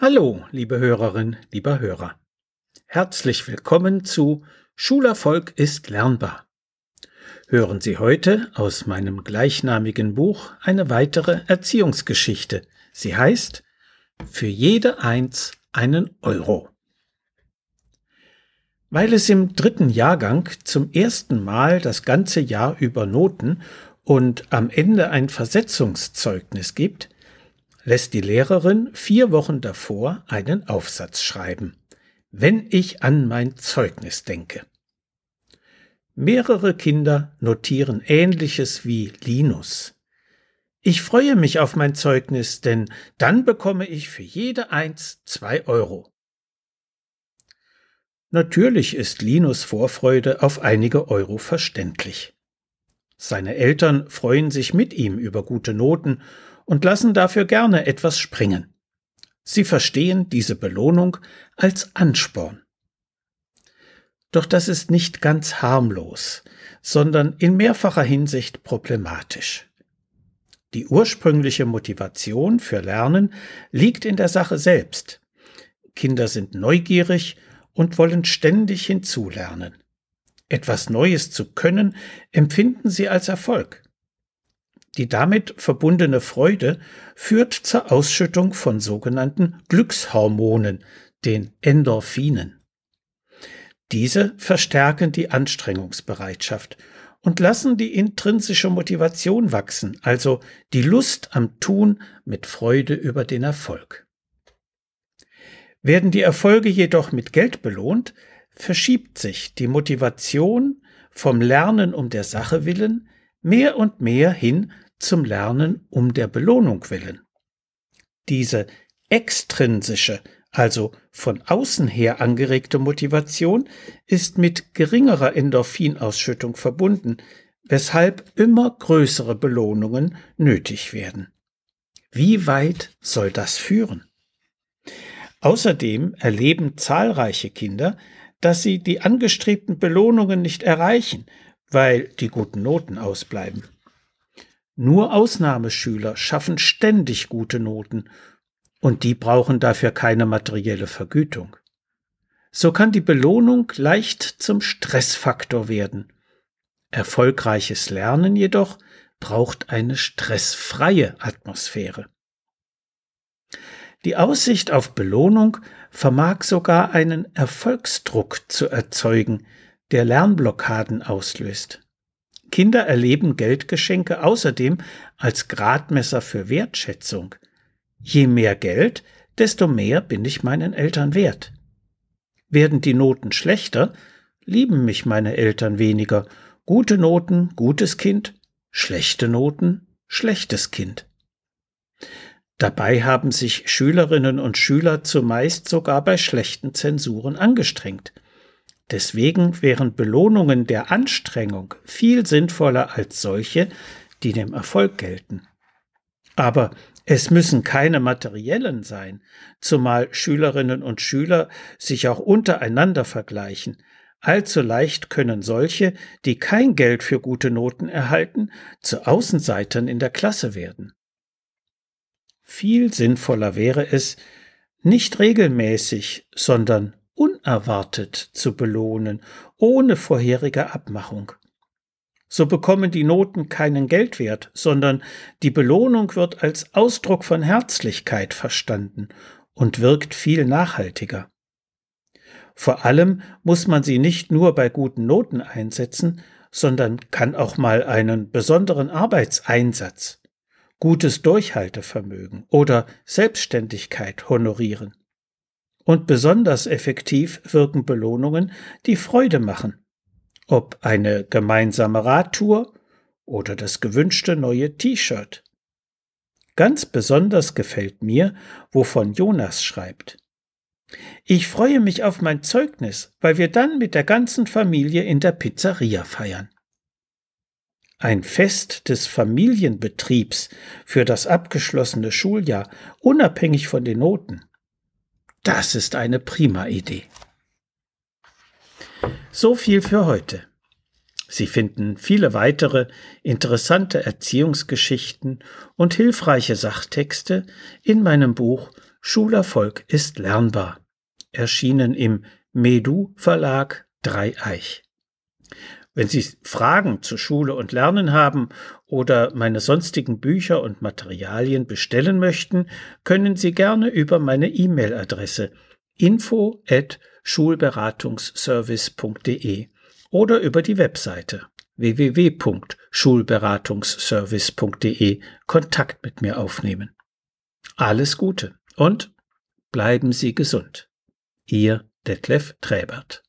Hallo, liebe Hörerin, lieber Hörer. Herzlich willkommen zu Schulerfolg ist lernbar. Hören Sie heute aus meinem gleichnamigen Buch eine weitere Erziehungsgeschichte. Sie heißt Für jede Eins einen Euro. Weil es im dritten Jahrgang zum ersten Mal das ganze Jahr über Noten und am Ende ein Versetzungszeugnis gibt, lässt die Lehrerin vier Wochen davor einen Aufsatz schreiben. Wenn ich an mein Zeugnis denke. Mehrere Kinder notieren Ähnliches wie Linus. Ich freue mich auf mein Zeugnis, denn dann bekomme ich für jede Eins zwei Euro. Natürlich ist Linus Vorfreude auf einige Euro verständlich. Seine Eltern freuen sich mit ihm über gute Noten und lassen dafür gerne etwas springen. Sie verstehen diese Belohnung als Ansporn. Doch das ist nicht ganz harmlos, sondern in mehrfacher Hinsicht problematisch. Die ursprüngliche Motivation für Lernen liegt in der Sache selbst. Kinder sind neugierig und wollen ständig hinzulernen. Etwas Neues zu können, empfinden sie als Erfolg. Die damit verbundene Freude führt zur Ausschüttung von sogenannten Glückshormonen, den Endorphinen. Diese verstärken die Anstrengungsbereitschaft und lassen die intrinsische Motivation wachsen, also die Lust am Tun mit Freude über den Erfolg. Werden die Erfolge jedoch mit Geld belohnt, verschiebt sich die Motivation vom Lernen um der Sache willen mehr und mehr hin zum Lernen um der Belohnung willen. Diese extrinsische, also von außen her angeregte Motivation ist mit geringerer Endorphinausschüttung verbunden, weshalb immer größere Belohnungen nötig werden. Wie weit soll das führen? Außerdem erleben zahlreiche Kinder, dass sie die angestrebten Belohnungen nicht erreichen, weil die guten Noten ausbleiben. Nur Ausnahmeschüler schaffen ständig gute Noten, und die brauchen dafür keine materielle Vergütung. So kann die Belohnung leicht zum Stressfaktor werden. Erfolgreiches Lernen jedoch braucht eine stressfreie Atmosphäre. Die Aussicht auf Belohnung vermag sogar einen Erfolgsdruck zu erzeugen, der Lernblockaden auslöst. Kinder erleben Geldgeschenke außerdem als Gradmesser für Wertschätzung. Je mehr Geld, desto mehr bin ich meinen Eltern wert. Werden die Noten schlechter, lieben mich meine Eltern weniger. Gute Noten, gutes Kind, schlechte Noten, schlechtes Kind. Dabei haben sich Schülerinnen und Schüler zumeist sogar bei schlechten Zensuren angestrengt. Deswegen wären Belohnungen der Anstrengung viel sinnvoller als solche, die dem Erfolg gelten. Aber es müssen keine materiellen sein, zumal Schülerinnen und Schüler sich auch untereinander vergleichen. Allzu leicht können solche, die kein Geld für gute Noten erhalten, zu Außenseitern in der Klasse werden. Viel sinnvoller wäre es, nicht regelmäßig, sondern unerwartet zu belohnen, ohne vorherige Abmachung. So bekommen die Noten keinen Geldwert, sondern die Belohnung wird als Ausdruck von Herzlichkeit verstanden und wirkt viel nachhaltiger. Vor allem muss man sie nicht nur bei guten Noten einsetzen, sondern kann auch mal einen besonderen Arbeitseinsatz, gutes Durchhaltevermögen oder Selbstständigkeit honorieren. Und besonders effektiv wirken Belohnungen, die Freude machen. Ob eine gemeinsame Radtour oder das gewünschte neue T-Shirt. Ganz besonders gefällt mir, wovon Jonas schreibt. Ich freue mich auf mein Zeugnis, weil wir dann mit der ganzen Familie in der Pizzeria feiern. Ein Fest des Familienbetriebs für das abgeschlossene Schuljahr, unabhängig von den Noten. Das ist eine prima Idee. So viel für heute. Sie finden viele weitere interessante Erziehungsgeschichten und hilfreiche Sachtexte in meinem Buch Schulerfolg ist lernbar. Erschienen im Medu Verlag Dreieich. Wenn Sie Fragen zu Schule und Lernen haben oder meine sonstigen Bücher und Materialien bestellen möchten, können Sie gerne über meine E-Mail-Adresse info at schulberatungsservice.de oder über die Webseite www.schulberatungsservice.de Kontakt mit mir aufnehmen. Alles Gute und bleiben Sie gesund. Ihr Detlef Träbert.